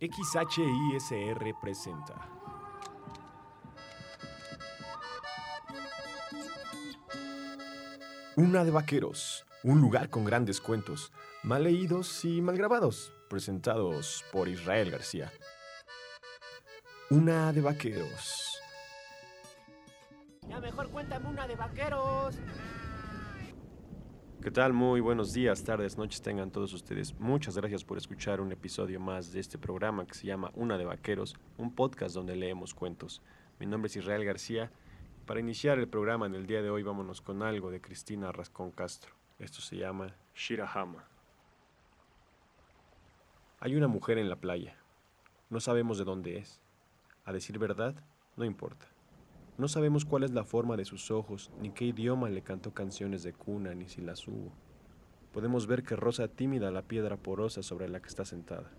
XHISR presenta. Una de Vaqueros, un lugar con grandes cuentos, mal leídos y mal grabados, presentados por Israel García. Una de Vaqueros. Ya mejor cuéntame una de vaqueros. ¿Qué tal? Muy buenos días, tardes, noches tengan todos ustedes. Muchas gracias por escuchar un episodio más de este programa que se llama Una de Vaqueros, un podcast donde leemos cuentos. Mi nombre es Israel García. Para iniciar el programa en el día de hoy vámonos con algo de Cristina Rascón Castro. Esto se llama Shirahama. Hay una mujer en la playa. No sabemos de dónde es. A decir verdad, no importa. No sabemos cuál es la forma de sus ojos, ni qué idioma le cantó canciones de cuna, ni si las hubo. Podemos ver que roza tímida la piedra porosa sobre la que está sentada.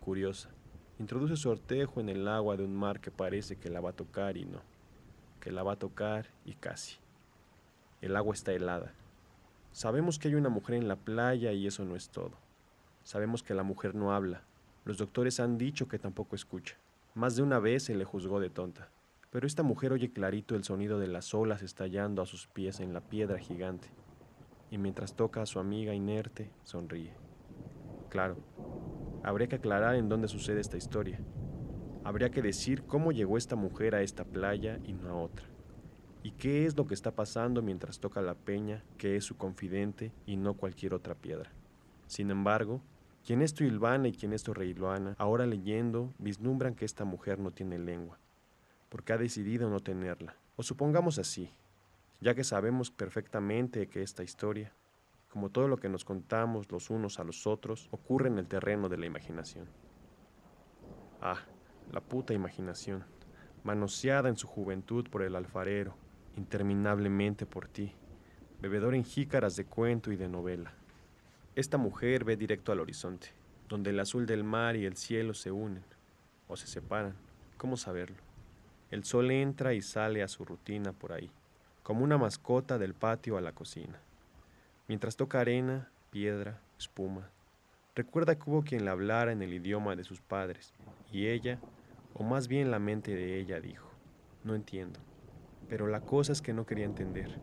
Curiosa, introduce su ortejo en el agua de un mar que parece que la va a tocar y no, que la va a tocar y casi. El agua está helada. Sabemos que hay una mujer en la playa y eso no es todo. Sabemos que la mujer no habla. Los doctores han dicho que tampoco escucha. Más de una vez se le juzgó de tonta. Pero esta mujer oye clarito el sonido de las olas estallando a sus pies en la piedra gigante, y mientras toca a su amiga inerte, sonríe. Claro, habría que aclarar en dónde sucede esta historia. Habría que decir cómo llegó esta mujer a esta playa y no a otra. Y qué es lo que está pasando mientras toca la peña, que es su confidente y no cualquier otra piedra. Sin embargo, quien esto hilvana y quien esto reiluana, ahora leyendo, vislumbran que esta mujer no tiene lengua porque ha decidido no tenerla. O supongamos así, ya que sabemos perfectamente que esta historia, como todo lo que nos contamos los unos a los otros, ocurre en el terreno de la imaginación. Ah, la puta imaginación, manoseada en su juventud por el alfarero, interminablemente por ti, bebedor en jícaras de cuento y de novela. Esta mujer ve directo al horizonte, donde el azul del mar y el cielo se unen, o se separan, ¿cómo saberlo? El sol entra y sale a su rutina por ahí, como una mascota del patio a la cocina. Mientras toca arena, piedra, espuma, recuerda que hubo quien le hablara en el idioma de sus padres, y ella, o más bien la mente de ella, dijo, no entiendo. Pero la cosa es que no quería entender,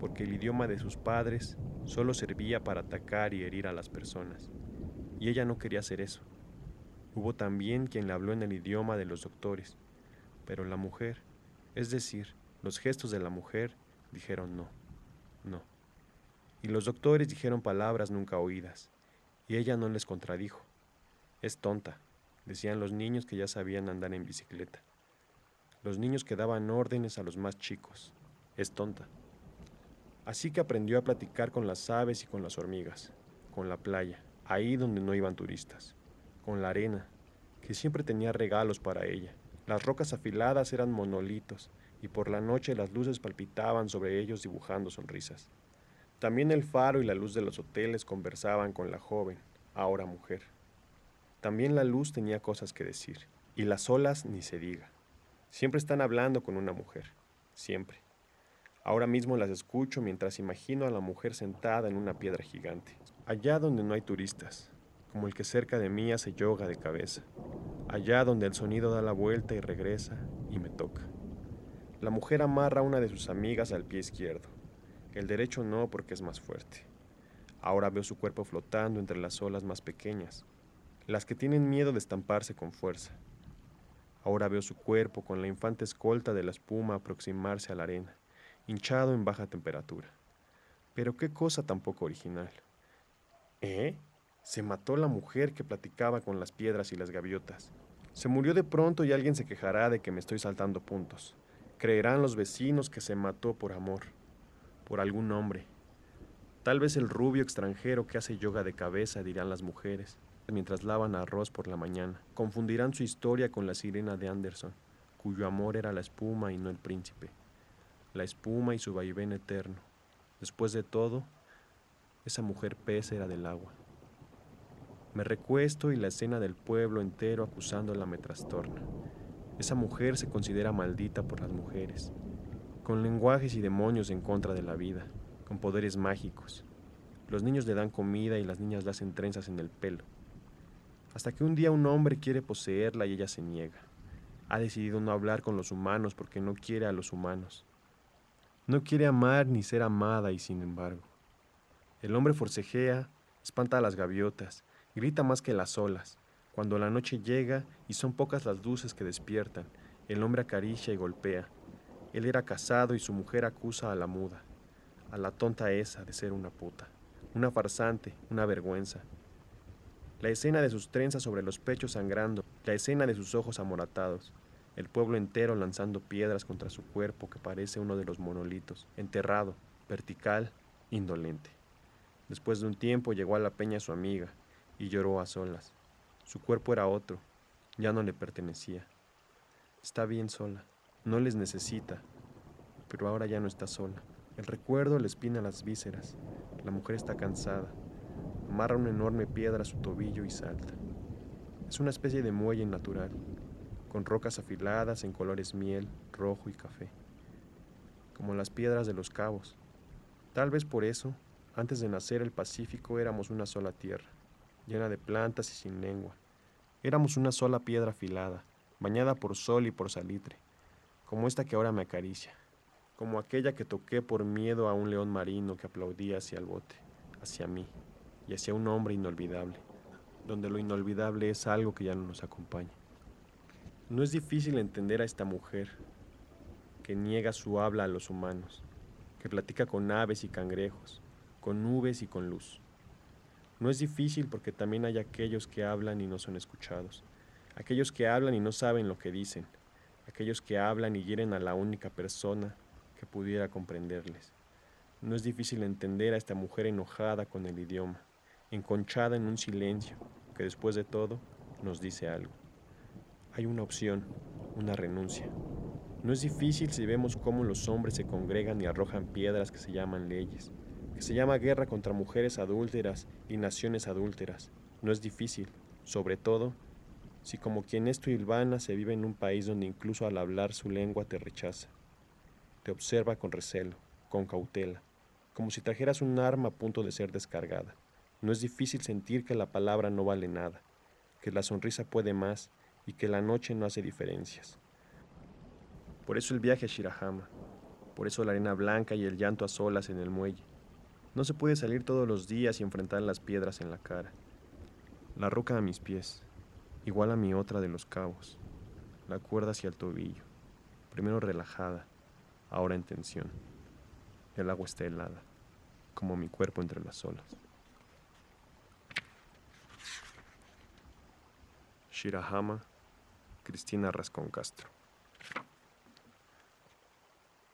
porque el idioma de sus padres solo servía para atacar y herir a las personas, y ella no quería hacer eso. Hubo también quien le habló en el idioma de los doctores, pero la mujer, es decir, los gestos de la mujer, dijeron no, no. Y los doctores dijeron palabras nunca oídas, y ella no les contradijo. Es tonta, decían los niños que ya sabían andar en bicicleta. Los niños que daban órdenes a los más chicos. Es tonta. Así que aprendió a platicar con las aves y con las hormigas, con la playa, ahí donde no iban turistas, con la arena, que siempre tenía regalos para ella las rocas afiladas eran monolitos, y por la noche las luces palpitaban sobre ellos dibujando sonrisas. También el faro y la luz de los hoteles conversaban con la joven, ahora mujer. También la luz tenía cosas que decir, y las olas ni se diga. Siempre están hablando con una mujer, siempre. Ahora mismo las escucho mientras imagino a la mujer sentada en una piedra gigante, allá donde no hay turistas, como el que cerca de mí hace yoga de cabeza, allá donde el sonido da la vuelta y regresa y me toca. La mujer amarra a una de sus amigas al pie izquierdo, el derecho no porque es más fuerte. Ahora veo su cuerpo flotando entre las olas más pequeñas, las que tienen miedo de estamparse con fuerza. Ahora veo su cuerpo con la infante escolta de la espuma aproximarse a la arena, hinchado en baja temperatura. Pero qué cosa tan poco original. ¿Eh? Se mató la mujer que platicaba con las piedras y las gaviotas. Se murió de pronto y alguien se quejará de que me estoy saltando puntos. Creerán los vecinos que se mató por amor, por algún hombre. Tal vez el rubio extranjero que hace yoga de cabeza, dirán las mujeres, mientras lavan arroz por la mañana. Confundirán su historia con la sirena de Anderson, cuyo amor era la espuma y no el príncipe. La espuma y su vaivén eterno. Después de todo, esa mujer pez era del agua. Me recuesto y la escena del pueblo entero acusándola me trastorna. Esa mujer se considera maldita por las mujeres, con lenguajes y demonios en contra de la vida, con poderes mágicos. Los niños le dan comida y las niñas le hacen trenzas en el pelo. Hasta que un día un hombre quiere poseerla y ella se niega. Ha decidido no hablar con los humanos porque no quiere a los humanos. No quiere amar ni ser amada y sin embargo. El hombre forcejea, espanta a las gaviotas, grita más que las olas. Cuando la noche llega y son pocas las luces que despiertan, el hombre acaricia y golpea. Él era casado y su mujer acusa a la muda, a la tonta esa de ser una puta, una farsante, una vergüenza. La escena de sus trenzas sobre los pechos sangrando, la escena de sus ojos amoratados, el pueblo entero lanzando piedras contra su cuerpo que parece uno de los monolitos, enterrado, vertical, indolente. Después de un tiempo llegó a la peña su amiga y lloró a solas. Su cuerpo era otro, ya no le pertenecía. Está bien sola, no les necesita, pero ahora ya no está sola. El recuerdo le espina las vísceras. La mujer está cansada. Amarra una enorme piedra a su tobillo y salta. Es una especie de muelle natural, con rocas afiladas en colores miel, rojo y café, como las piedras de los cabos. Tal vez por eso, antes de nacer el Pacífico éramos una sola tierra, llena de plantas y sin lengua. Éramos una sola piedra afilada, bañada por sol y por salitre, como esta que ahora me acaricia, como aquella que toqué por miedo a un león marino que aplaudía hacia el bote, hacia mí y hacia un hombre inolvidable, donde lo inolvidable es algo que ya no nos acompaña. No es difícil entender a esta mujer que niega su habla a los humanos, que platica con aves y cangrejos, con nubes y con luz. No es difícil porque también hay aquellos que hablan y no son escuchados, aquellos que hablan y no saben lo que dicen, aquellos que hablan y hieren a la única persona que pudiera comprenderles. No es difícil entender a esta mujer enojada con el idioma, enconchada en un silencio que después de todo nos dice algo. Hay una opción, una renuncia. No es difícil si vemos cómo los hombres se congregan y arrojan piedras que se llaman leyes, que se llama guerra contra mujeres adúlteras y naciones adúlteras. No es difícil, sobre todo si como quien es tu Ilvana se vive en un país donde incluso al hablar su lengua te rechaza, te observa con recelo, con cautela, como si trajeras un arma a punto de ser descargada. No es difícil sentir que la palabra no vale nada, que la sonrisa puede más y que la noche no hace diferencias. Por eso el viaje a Shirahama, por eso la arena blanca y el llanto a solas en el muelle. No se puede salir todos los días y enfrentar las piedras en la cara. La roca a mis pies, igual a mi otra de los cabos, la cuerda hacia el tobillo, primero relajada, ahora en tensión. El agua está helada, como mi cuerpo entre las olas. Shirahama, Cristina Rascón Castro.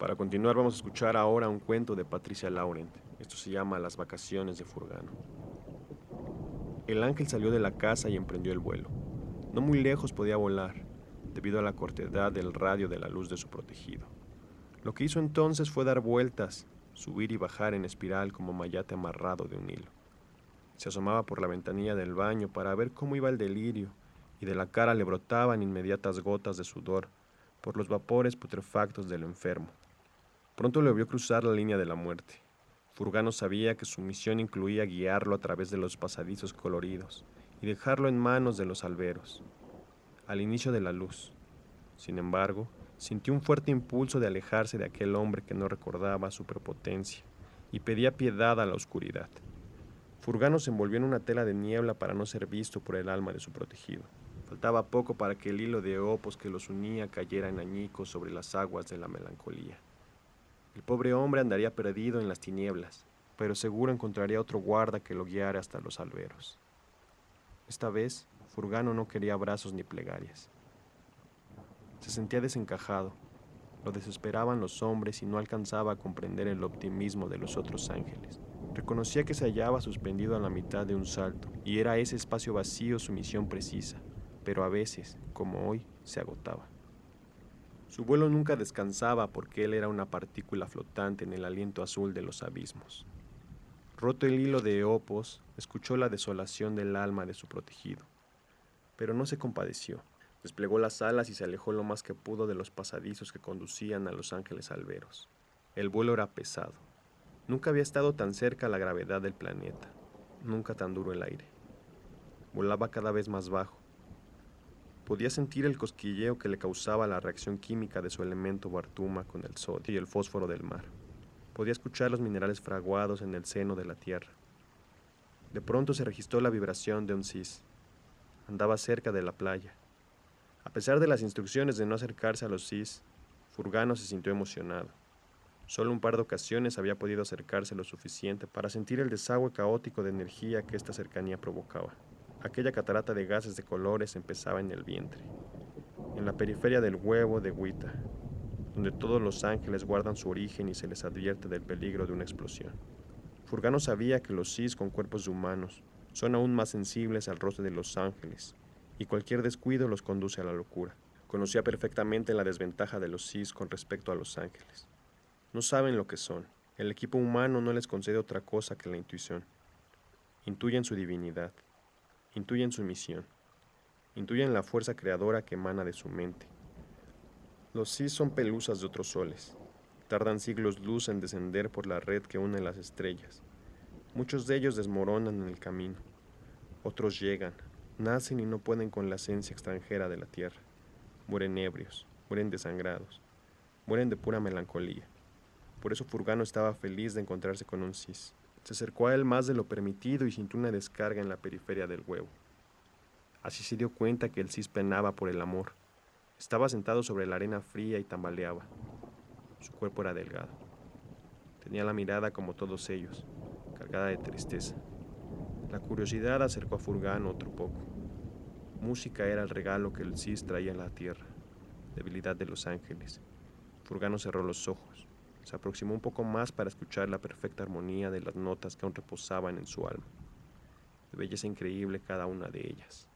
Para continuar vamos a escuchar ahora un cuento de Patricia Laurent. Esto se llama Las vacaciones de Furgano. El ángel salió de la casa y emprendió el vuelo. No muy lejos podía volar, debido a la cortedad del radio de la luz de su protegido. Lo que hizo entonces fue dar vueltas, subir y bajar en espiral como mayate amarrado de un hilo. Se asomaba por la ventanilla del baño para ver cómo iba el delirio, y de la cara le brotaban inmediatas gotas de sudor por los vapores putrefactos del enfermo. Pronto le vio cruzar la línea de la muerte. Furgano sabía que su misión incluía guiarlo a través de los pasadizos coloridos, y dejarlo en manos de los alberos, al inicio de la luz. Sin embargo, sintió un fuerte impulso de alejarse de aquel hombre que no recordaba su prepotencia y pedía piedad a la oscuridad. Furgano se envolvió en una tela de niebla para no ser visto por el alma de su protegido. Faltaba poco para que el hilo de opos que los unía cayera en añicos sobre las aguas de la melancolía. El pobre hombre andaría perdido en las tinieblas, pero seguro encontraría otro guarda que lo guiara hasta los alberos. Esta vez, Furgano no quería abrazos ni plegarias. Se sentía desencajado, lo desesperaban los hombres y no alcanzaba a comprender el optimismo de los otros ángeles. Reconocía que se hallaba suspendido a la mitad de un salto, y era ese espacio vacío su misión precisa, pero a veces, como hoy, se agotaba. Su vuelo nunca descansaba porque él era una partícula flotante en el aliento azul de los abismos. Roto el hilo de Opos, escuchó la desolación del alma de su protegido. Pero no se compadeció. Desplegó las alas y se alejó lo más que pudo de los pasadizos que conducían a los ángeles alberos. El vuelo era pesado. Nunca había estado tan cerca la gravedad del planeta. Nunca tan duro el aire. volaba cada vez más bajo. Podía sentir el cosquilleo que le causaba la reacción química de su elemento Bartuma con el sodio y el fósforo del mar. Podía escuchar los minerales fraguados en el seno de la tierra. De pronto se registró la vibración de un cis. Andaba cerca de la playa. A pesar de las instrucciones de no acercarse a los cis, Furgano se sintió emocionado. Solo un par de ocasiones había podido acercarse lo suficiente para sentir el desagüe caótico de energía que esta cercanía provocaba. Aquella catarata de gases de colores empezaba en el vientre, en la periferia del huevo de Huita, donde todos los ángeles guardan su origen y se les advierte del peligro de una explosión. Furgano sabía que los cis con cuerpos humanos son aún más sensibles al rostro de los ángeles, y cualquier descuido los conduce a la locura. Conocía perfectamente la desventaja de los cis con respecto a los ángeles. No saben lo que son. El equipo humano no les concede otra cosa que la intuición. Intuyen su divinidad, intuyen su misión, intuyen la fuerza creadora que emana de su mente. Los cis son pelusas de otros soles. Tardan siglos luz en descender por la red que une las estrellas. Muchos de ellos desmoronan en el camino. Otros llegan, nacen y no pueden con la esencia extranjera de la tierra. Mueren ebrios, mueren desangrados, mueren de pura melancolía. Por eso Furgano estaba feliz de encontrarse con un cis. Se acercó a él más de lo permitido y sintió una descarga en la periferia del huevo. Así se dio cuenta que el cis penaba por el amor. Estaba sentado sobre la arena fría y tambaleaba. Su cuerpo era delgado. Tenía la mirada como todos ellos, cargada de tristeza. La curiosidad acercó a Furgano otro poco. Música era el regalo que el cis traía a la tierra, debilidad de los ángeles. Furgano cerró los ojos. Se aproximó un poco más para escuchar la perfecta armonía de las notas que aún reposaban en su alma. De belleza increíble cada una de ellas.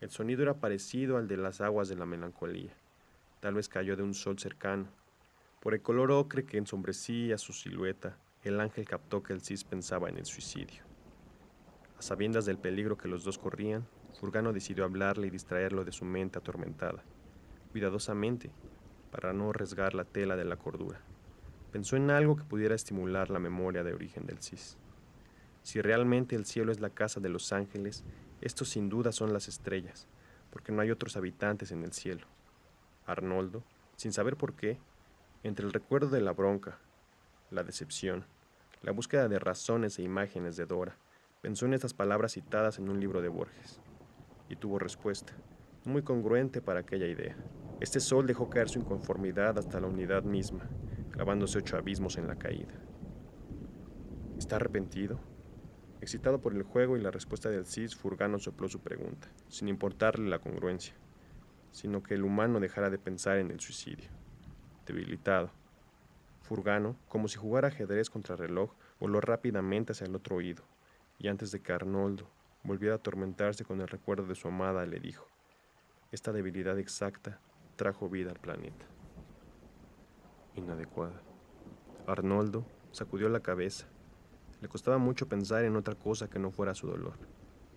El sonido era parecido al de las aguas de la melancolía. Tal vez cayó de un sol cercano. Por el color ocre que ensombrecía su silueta, el ángel captó que el cis pensaba en el suicidio. A sabiendas del peligro que los dos corrían, Furgano decidió hablarle y distraerlo de su mente atormentada. Cuidadosamente, para no arriesgar la tela de la cordura. Pensó en algo que pudiera estimular la memoria de origen del Cis. Si realmente el cielo es la casa de los ángeles, estos sin duda son las estrellas, porque no hay otros habitantes en el cielo. Arnoldo, sin saber por qué, entre el recuerdo de la bronca, la decepción, la búsqueda de razones e imágenes de Dora, pensó en estas palabras citadas en un libro de Borges, y tuvo respuesta, muy congruente para aquella idea. Este sol dejó caer su inconformidad hasta la unidad misma, clavándose ocho abismos en la caída. ¿Está arrepentido? Excitado por el juego y la respuesta del Cis, Furgano sopló su pregunta, sin importarle la congruencia, sino que el humano dejara de pensar en el suicidio. Debilitado, Furgano, como si jugara ajedrez contra reloj, voló rápidamente hacia el otro oído, y antes de que Arnoldo volviera a atormentarse con el recuerdo de su amada, le dijo, esta debilidad exacta trajo vida al planeta. Inadecuada. Arnoldo sacudió la cabeza. Le costaba mucho pensar en otra cosa que no fuera su dolor,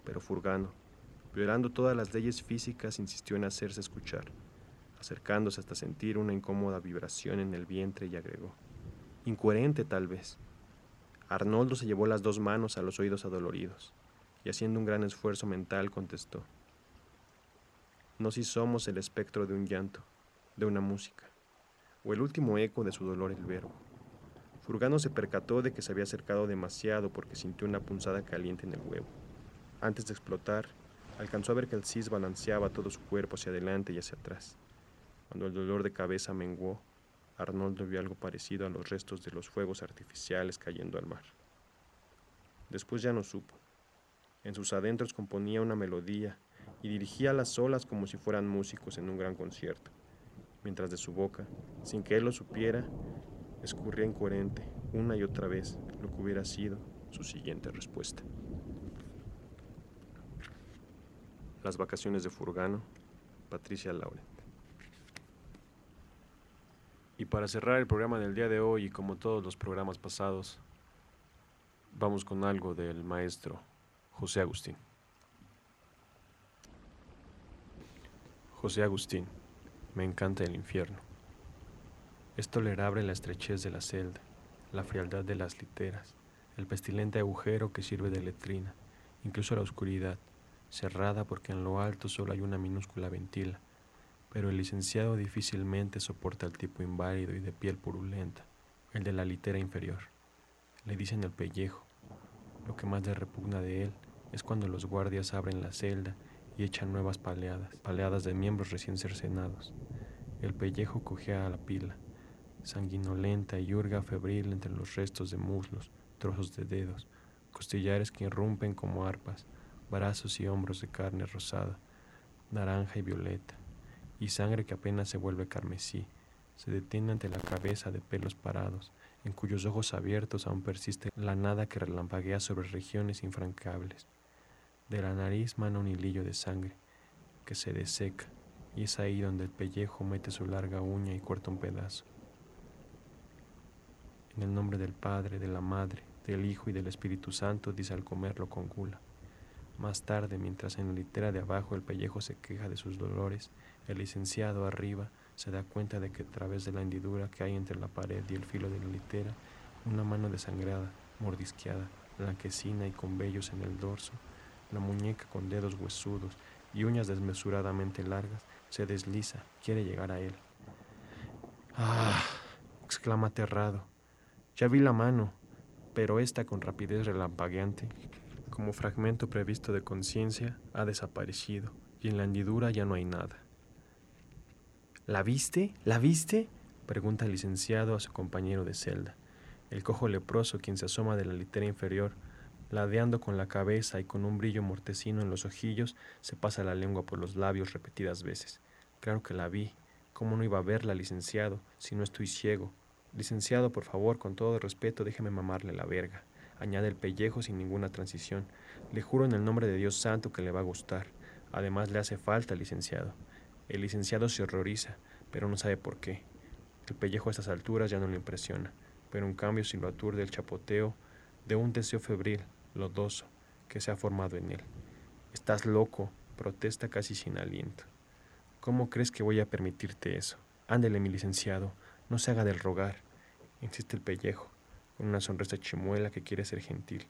pero Furgano, violando todas las leyes físicas, insistió en hacerse escuchar, acercándose hasta sentir una incómoda vibración en el vientre y agregó, incoherente tal vez. Arnoldo se llevó las dos manos a los oídos adoloridos y haciendo un gran esfuerzo mental contestó, no si somos el espectro de un llanto, de una música, o el último eco de su dolor el verbo. Furgano se percató de que se había acercado demasiado porque sintió una punzada caliente en el huevo. Antes de explotar, alcanzó a ver que el cis balanceaba todo su cuerpo hacia adelante y hacia atrás. Cuando el dolor de cabeza menguó, Arnoldo vio algo parecido a los restos de los fuegos artificiales cayendo al mar. Después ya no supo. En sus adentros componía una melodía y dirigía las olas como si fueran músicos en un gran concierto, mientras de su boca, sin que él lo supiera, escurría incoherente una y otra vez lo que hubiera sido su siguiente respuesta. Las vacaciones de Furgano, Patricia Laurent. Y para cerrar el programa del día de hoy, y como todos los programas pasados, vamos con algo del maestro José Agustín. José Agustín, me encanta el infierno. Es tolerable la estrechez de la celda, la frialdad de las literas, el pestilente agujero que sirve de letrina, incluso la oscuridad, cerrada porque en lo alto solo hay una minúscula ventila, pero el licenciado difícilmente soporta el tipo inválido y de piel purulenta, el de la litera inferior. Le dicen el pellejo. Lo que más le repugna de él es cuando los guardias abren la celda y echan nuevas paleadas, paleadas de miembros recién cercenados. El pellejo cojea a la pila, sanguinolenta y hurga febril entre los restos de muslos, trozos de dedos, costillares que irrumpen como arpas, brazos y hombros de carne rosada, naranja y violeta, y sangre que apenas se vuelve carmesí, se detiene ante la cabeza de pelos parados, en cuyos ojos abiertos aún persiste la nada que relampaguea sobre regiones infrancables. De la nariz mana un hilillo de sangre, que se deseca, y es ahí donde el pellejo mete su larga uña y corta un pedazo. En el nombre del Padre, de la Madre, del Hijo y del Espíritu Santo, dice al comerlo con gula. Más tarde, mientras en la litera de abajo el pellejo se queja de sus dolores, el licenciado arriba se da cuenta de que a través de la hendidura que hay entre la pared y el filo de la litera, una mano desangrada, mordisqueada, blanquecina y con vellos en el dorso, la muñeca con dedos huesudos y uñas desmesuradamente largas, se desliza, quiere llegar a él. ¡Ah! exclama aterrado. Ya vi la mano, pero esta con rapidez relampagueante, como fragmento previsto de conciencia, ha desaparecido y en la hendidura ya no hay nada. ¿La viste? ¿La viste? pregunta el licenciado a su compañero de celda. El cojo leproso, quien se asoma de la litera inferior, ladeando con la cabeza y con un brillo mortecino en los ojillos, se pasa la lengua por los labios repetidas veces. Claro que la vi. ¿Cómo no iba a verla, licenciado, si no estoy ciego? Licenciado, por favor, con todo respeto, déjeme mamarle la verga. Añade el pellejo sin ninguna transición. Le juro en el nombre de Dios Santo que le va a gustar. Además, le hace falta, licenciado. El licenciado se horroriza, pero no sabe por qué. El pellejo a estas alturas ya no le impresiona, pero en cambio si lo aturde el chapoteo de un deseo febril, lodoso, que se ha formado en él. Estás loco, protesta casi sin aliento. ¿Cómo crees que voy a permitirte eso? Ándele, mi licenciado, no se haga del rogar, insiste el pellejo, con una sonrisa chimuela que quiere ser gentil.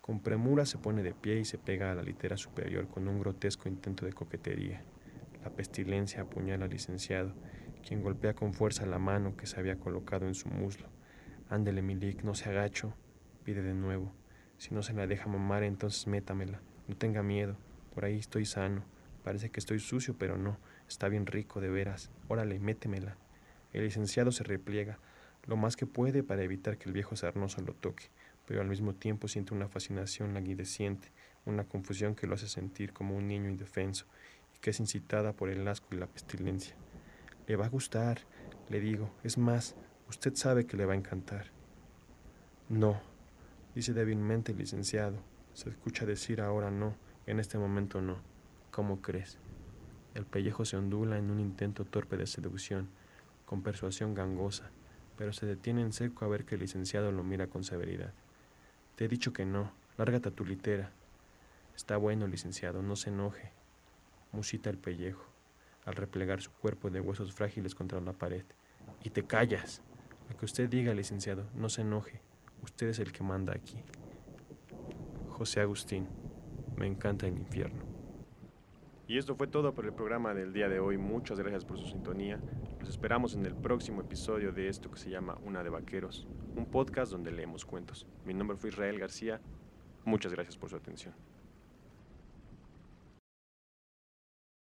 Con premura se pone de pie y se pega a la litera superior con un grotesco intento de coquetería. La pestilencia apuñala al licenciado, quien golpea con fuerza la mano que se había colocado en su muslo. Ándele, Milik, no se agacho, pide de nuevo. Si no se la deja mamar, entonces métamela. No tenga miedo, por ahí estoy sano. Parece que estoy sucio, pero no, está bien rico, de veras. Órale, métemela. El licenciado se repliega, lo más que puede para evitar que el viejo sarnoso lo toque, pero al mismo tiempo siente una fascinación languideciente, una confusión que lo hace sentir como un niño indefenso que es incitada por el asco y la pestilencia. Le va a gustar, le digo. Es más, usted sabe que le va a encantar. No, dice débilmente el licenciado. Se escucha decir ahora no, en este momento no. ¿Cómo crees? El pellejo se ondula en un intento torpe de seducción, con persuasión gangosa, pero se detiene en seco a ver que el licenciado lo mira con severidad. Te he dicho que no, lárgate a tu litera. Está bueno, licenciado, no se enoje musita el pellejo, al replegar su cuerpo de huesos frágiles contra la pared. Y te callas. Lo que usted diga, licenciado, no se enoje. Usted es el que manda aquí. José Agustín, me encanta el infierno. Y esto fue todo por el programa del día de hoy. Muchas gracias por su sintonía. Los esperamos en el próximo episodio de esto que se llama Una de Vaqueros, un podcast donde leemos cuentos. Mi nombre fue Israel García. Muchas gracias por su atención.